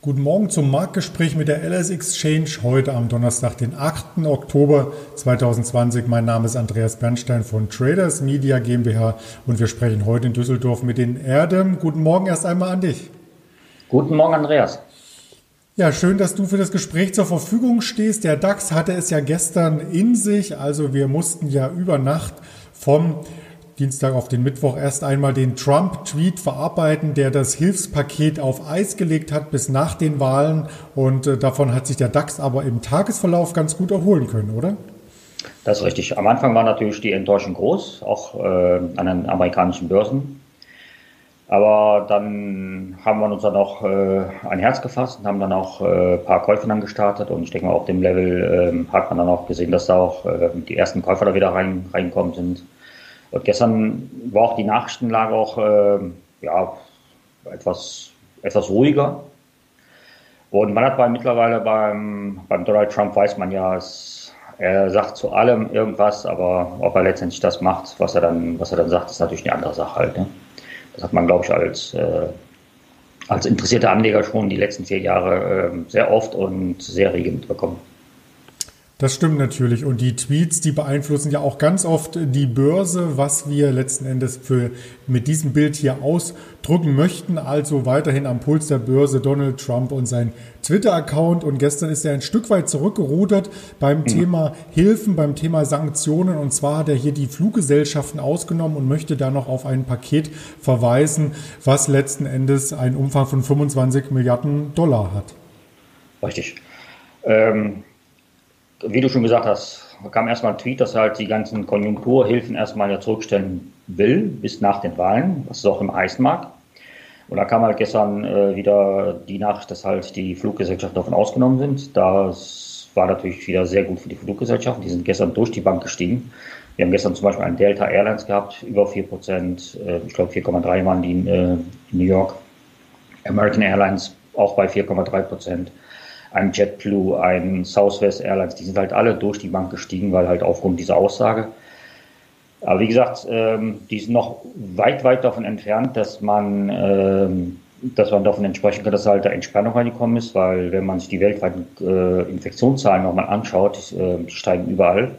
Guten Morgen zum Marktgespräch mit der LS Exchange heute am Donnerstag, den 8. Oktober 2020. Mein Name ist Andreas Bernstein von Traders Media GmbH und wir sprechen heute in Düsseldorf mit den Erdem. Guten Morgen erst einmal an dich. Guten Morgen, Andreas. Ja, schön, dass du für das Gespräch zur Verfügung stehst. Der DAX hatte es ja gestern in sich, also wir mussten ja über Nacht vom Dienstag auf den Mittwoch erst einmal den Trump-Tweet verarbeiten, der das Hilfspaket auf Eis gelegt hat bis nach den Wahlen. Und äh, davon hat sich der DAX aber im Tagesverlauf ganz gut erholen können, oder? Das ist richtig. Am Anfang war natürlich die Enttäuschung groß, auch äh, an den amerikanischen Börsen. Aber dann haben wir uns dann auch äh, ein Herz gefasst und haben dann auch äh, ein paar Käufe dann gestartet. Und ich denke mal, auf dem Level äh, hat man dann auch gesehen, dass da auch äh, die ersten Käufer da wieder rein, reinkommen sind. Und gestern war auch die Nachrichtenlage auch äh, ja, etwas, etwas ruhiger. Und man hat bei mittlerweile beim, beim Donald Trump weiß man ja, es, er sagt zu allem irgendwas, aber ob er letztendlich das macht, was er dann, was er dann sagt, ist natürlich eine andere Sache halt. Ne? Das hat man, glaube ich, als, äh, als interessierter Anleger schon die letzten vier Jahre äh, sehr oft und sehr rege mitbekommen. Das stimmt natürlich. Und die Tweets, die beeinflussen ja auch ganz oft die Börse, was wir letzten Endes für, mit diesem Bild hier ausdrücken möchten. Also weiterhin am Puls der Börse Donald Trump und sein Twitter-Account. Und gestern ist er ein Stück weit zurückgerudert beim mhm. Thema Hilfen, beim Thema Sanktionen. Und zwar hat er hier die Fluggesellschaften ausgenommen und möchte da noch auf ein Paket verweisen, was letzten Endes einen Umfang von 25 Milliarden Dollar hat. Richtig. Ähm wie du schon gesagt hast, kam erstmal ein Tweet, dass er halt die ganzen Konjunkturhilfen erstmal ja zurückstellen will, bis nach den Wahlen, was es auch im mag. Und da kam halt gestern äh, wieder die Nachricht, dass halt die Fluggesellschaften davon ausgenommen sind. Das war natürlich wieder sehr gut für die Fluggesellschaften. Die sind gestern durch die Bank gestiegen. Wir haben gestern zum Beispiel einen Delta Airlines gehabt, über 4 Prozent. Äh, ich glaube 4,3 waren die in, äh, in New York. American Airlines auch bei 4,3 Prozent ein JetBlue, ein Southwest Airlines, die sind halt alle durch die Bank gestiegen, weil halt aufgrund dieser Aussage. Aber wie gesagt, ähm, die sind noch weit, weit davon entfernt, dass man, ähm, dass man davon entsprechen kann, dass halt da Entspannung reingekommen ist, weil wenn man sich die weltweiten äh, Infektionszahlen nochmal anschaut, äh, die steigen überall.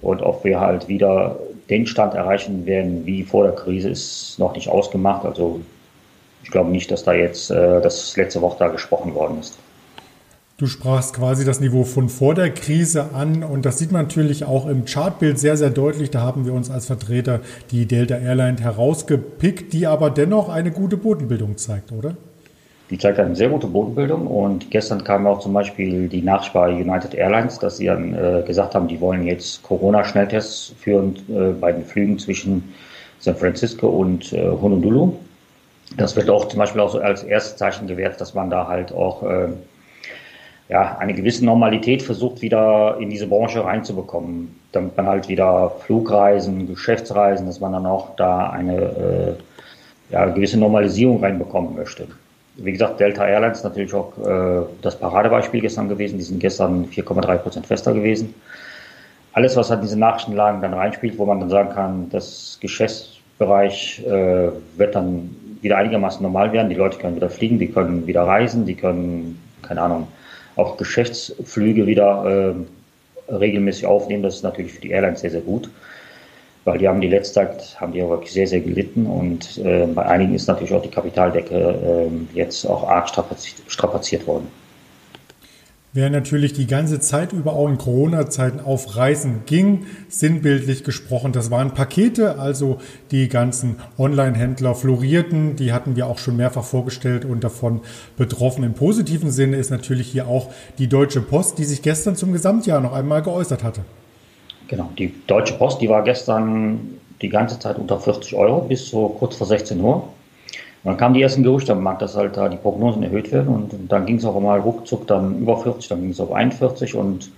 Und ob wir halt wieder den Stand erreichen werden wie vor der Krise, ist noch nicht ausgemacht. Also ich glaube nicht, dass da jetzt äh, das letzte Woche da gesprochen worden ist. Du sprachst quasi das Niveau von vor der Krise an und das sieht man natürlich auch im Chartbild sehr, sehr deutlich. Da haben wir uns als Vertreter die Delta Airline herausgepickt, die aber dennoch eine gute Bodenbildung zeigt, oder? Die zeigt eine sehr gute Bodenbildung und gestern kam auch zum Beispiel die bei United Airlines, dass sie dann äh, gesagt haben, die wollen jetzt Corona-Schnelltests führen äh, bei den Flügen zwischen San Francisco und äh, Honolulu. Das wird auch zum Beispiel auch so als erstes Zeichen gewährt, dass man da halt auch äh, ja, eine gewisse Normalität versucht, wieder in diese Branche reinzubekommen, damit man halt wieder Flugreisen, Geschäftsreisen, dass man dann auch da eine äh, ja, gewisse Normalisierung reinbekommen möchte. Wie gesagt, Delta Airlines natürlich auch äh, das Paradebeispiel gestern gewesen. Die sind gestern 4,3 Prozent fester gewesen. Alles, was halt diese Nachrichtenlagen dann reinspielt, wo man dann sagen kann, das Geschäftsbereich äh, wird dann wieder einigermaßen normal werden. Die Leute können wieder fliegen, die können wieder reisen, die können, keine Ahnung, auch Geschäftsflüge wieder äh, regelmäßig aufnehmen. Das ist natürlich für die Airlines sehr, sehr gut, weil die haben die letzte Zeit haben die wirklich sehr, sehr gelitten und äh, bei einigen ist natürlich auch die Kapitaldecke äh, jetzt auch arg strapaziert worden. Wer natürlich die ganze Zeit über auch in Corona-Zeiten auf Reisen ging, sinnbildlich gesprochen, das waren Pakete, also die ganzen Online-Händler florierten, die hatten wir auch schon mehrfach vorgestellt und davon betroffen. Im positiven Sinne ist natürlich hier auch die Deutsche Post, die sich gestern zum Gesamtjahr noch einmal geäußert hatte. Genau, die Deutsche Post, die war gestern die ganze Zeit unter 40 Euro bis so kurz vor 16 Uhr. Und dann kamen die ersten Gerüchte am Markt, dass halt da die Prognosen erhöht werden und, dann ging es auch mal ruckzuck dann über 40, dann ging es auf 41 und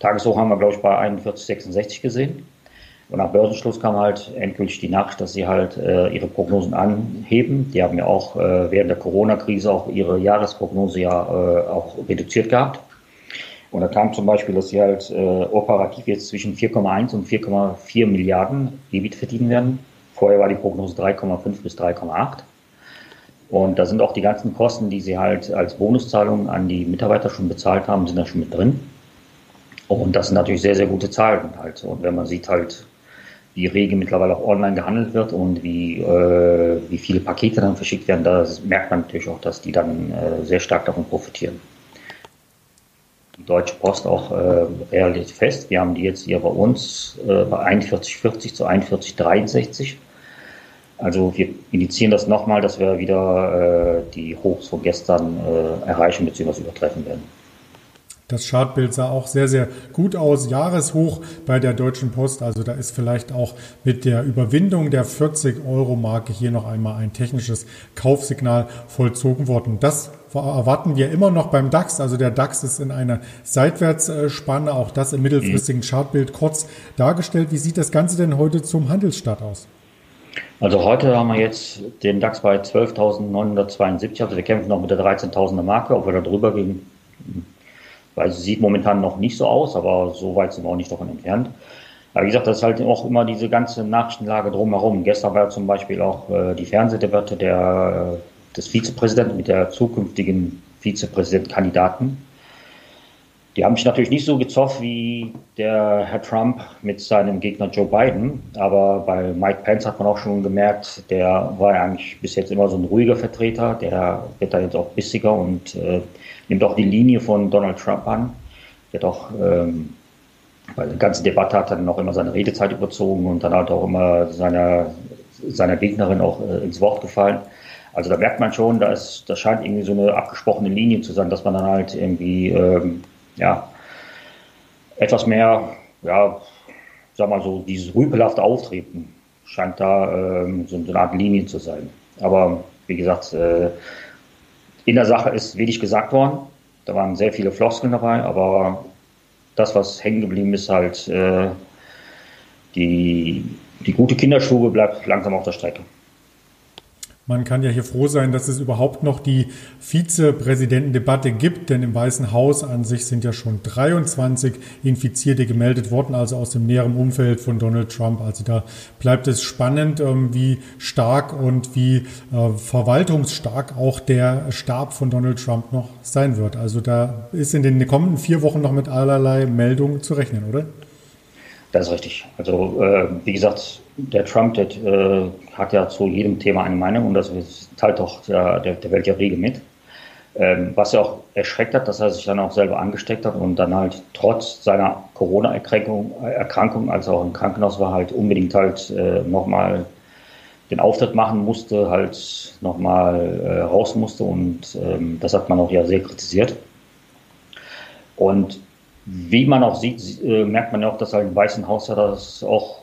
Tageshoch haben wir, glaube ich, bei 41, 66 gesehen. Und nach Börsenschluss kam halt endgültig die Nachricht, dass sie halt äh, ihre Prognosen anheben. Die haben ja auch äh, während der Corona-Krise auch ihre Jahresprognose ja äh, auch reduziert gehabt. Und da kam zum Beispiel, dass sie halt äh, operativ jetzt zwischen 4,1 und 4,4 Milliarden EBIT verdienen werden. Vorher war die Prognose 3,5 bis 3,8. Und da sind auch die ganzen Kosten, die sie halt als Bonuszahlung an die Mitarbeiter schon bezahlt haben, sind da schon mit drin. Und das sind natürlich sehr, sehr gute Zahlen halt. Und wenn man sieht halt, wie rege mittlerweile auch online gehandelt wird und wie, äh, wie viele Pakete dann verschickt werden, da merkt man natürlich auch, dass die dann äh, sehr stark davon profitieren. Die Deutsche Post auch äh, relativ fest. Wir haben die jetzt hier bei uns äh, bei 41,40 zu 41,63. Also wir indizieren das nochmal, dass wir wieder äh, die Hochs von gestern äh, erreichen bzw. übertreffen werden. Das Chartbild sah auch sehr, sehr gut aus. Jahreshoch bei der Deutschen Post. Also da ist vielleicht auch mit der Überwindung der 40-Euro-Marke hier noch einmal ein technisches Kaufsignal vollzogen worden. Das erwarten wir immer noch beim DAX. Also der DAX ist in einer Seitwärtsspanne. Auch das im mittelfristigen Chartbild kurz dargestellt. Wie sieht das Ganze denn heute zum Handelsstart aus? Also heute haben wir jetzt den DAX bei 12.972. Also wir kämpfen noch mit der 13.000er Marke. Ob wir da drüber gehen, weil sie sieht momentan noch nicht so aus, aber so weit sind wir auch nicht davon entfernt. Aber wie gesagt, das ist halt auch immer diese ganze Nachrichtenlage drumherum. Gestern war zum Beispiel auch äh, die Fernsehdebatte der, äh, des Vizepräsidenten mit der zukünftigen Vizepräsidentkandidaten. Die haben mich natürlich nicht so gezofft wie der Herr Trump mit seinem Gegner Joe Biden. Aber bei Mike Pence hat man auch schon gemerkt, der war ja eigentlich bis jetzt immer so ein ruhiger Vertreter. Der wird da jetzt auch bissiger und äh, nimmt auch die Linie von Donald Trump an. Der auch ähm, bei der ganzen Debatte hat dann auch immer seine Redezeit überzogen und dann hat auch immer seiner, seiner Gegnerin auch äh, ins Wort gefallen. Also da merkt man schon, da ist, das scheint irgendwie so eine abgesprochene Linie zu sein, dass man dann halt irgendwie ähm, ja, etwas mehr, ja, sag mal so, dieses rüpelhafte Auftreten scheint da ähm, so eine Art Linie zu sein. Aber wie gesagt, äh, in der Sache ist wenig gesagt worden. Da waren sehr viele Floskeln dabei, aber das, was hängen geblieben ist, halt äh, die, die gute Kinderstube bleibt langsam auf der Strecke. Man kann ja hier froh sein, dass es überhaupt noch die Vizepräsidentendebatte gibt, denn im Weißen Haus an sich sind ja schon 23 Infizierte gemeldet worden, also aus dem näheren Umfeld von Donald Trump. Also da bleibt es spannend, ähm, wie stark und wie äh, verwaltungsstark auch der Stab von Donald Trump noch sein wird. Also da ist in den kommenden vier Wochen noch mit allerlei Meldungen zu rechnen, oder? Das ist richtig. Also äh, wie gesagt, der Trump der, äh, hat ja zu jedem Thema eine Meinung und das teilt auch der, der, der Welt ja rege mit. Ähm, was ja auch erschreckt hat, dass er sich dann auch selber angesteckt hat und dann halt trotz seiner Corona-Erkrankung, Erkrankung, als er auch im Krankenhaus war, halt unbedingt halt äh, nochmal den Auftritt machen musste, halt nochmal äh, raus musste und ähm, das hat man auch ja sehr kritisiert. Und wie man auch sieht, äh, merkt man ja auch, dass halt im Weißen Haus ja das auch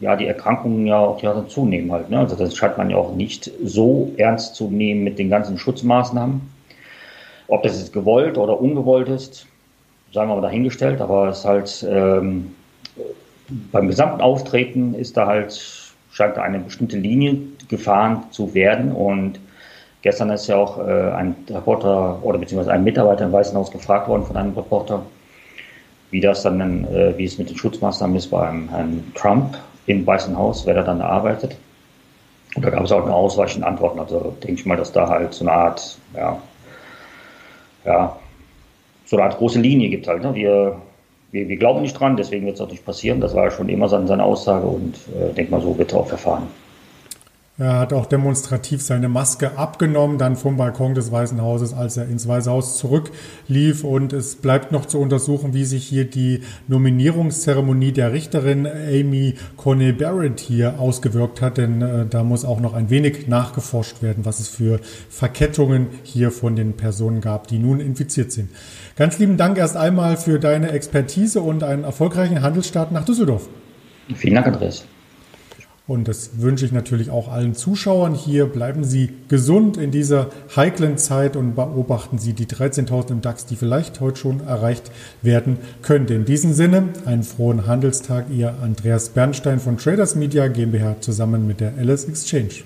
ja, die Erkrankungen ja auch ja zunehmen halt. Ne? Also das scheint man ja auch nicht so ernst zu nehmen mit den ganzen Schutzmaßnahmen. Ob das jetzt gewollt oder ungewollt ist, sagen wir mal dahingestellt, aber es halt ähm, beim gesamten Auftreten ist da halt, scheint da eine bestimmte Linie gefahren zu werden und gestern ist ja auch äh, ein Reporter oder beziehungsweise ein Mitarbeiter im Weißen Haus gefragt worden von einem Reporter, wie das dann, äh, wie es mit den Schutzmaßnahmen ist beim Herrn Trump im Weißen Haus, wer da dann arbeitet. Und da gab es auch eine ausweichende Antworten. Also denke ich mal, dass da halt so eine Art, ja, ja, so eine Art große Linie gibt halt. Ne? Wir, wir, wir glauben nicht dran, deswegen wird es auch nicht passieren. Das war ja schon immer seine, seine Aussage und äh, denke mal, so wird er auch verfahren. Er hat auch demonstrativ seine Maske abgenommen, dann vom Balkon des Weißen Hauses, als er ins Weiße Haus zurücklief. Und es bleibt noch zu untersuchen, wie sich hier die Nominierungszeremonie der Richterin Amy Coney Barrett hier ausgewirkt hat. Denn äh, da muss auch noch ein wenig nachgeforscht werden, was es für Verkettungen hier von den Personen gab, die nun infiziert sind. Ganz lieben Dank erst einmal für deine Expertise und einen erfolgreichen Handelsstart nach Düsseldorf. Vielen Dank, Andreas. Und das wünsche ich natürlich auch allen Zuschauern hier. Bleiben Sie gesund in dieser heiklen Zeit und beobachten Sie die 13.000 im DAX, die vielleicht heute schon erreicht werden könnte. In diesem Sinne, einen frohen Handelstag, Ihr Andreas Bernstein von Traders Media GmbH zusammen mit der LS Exchange.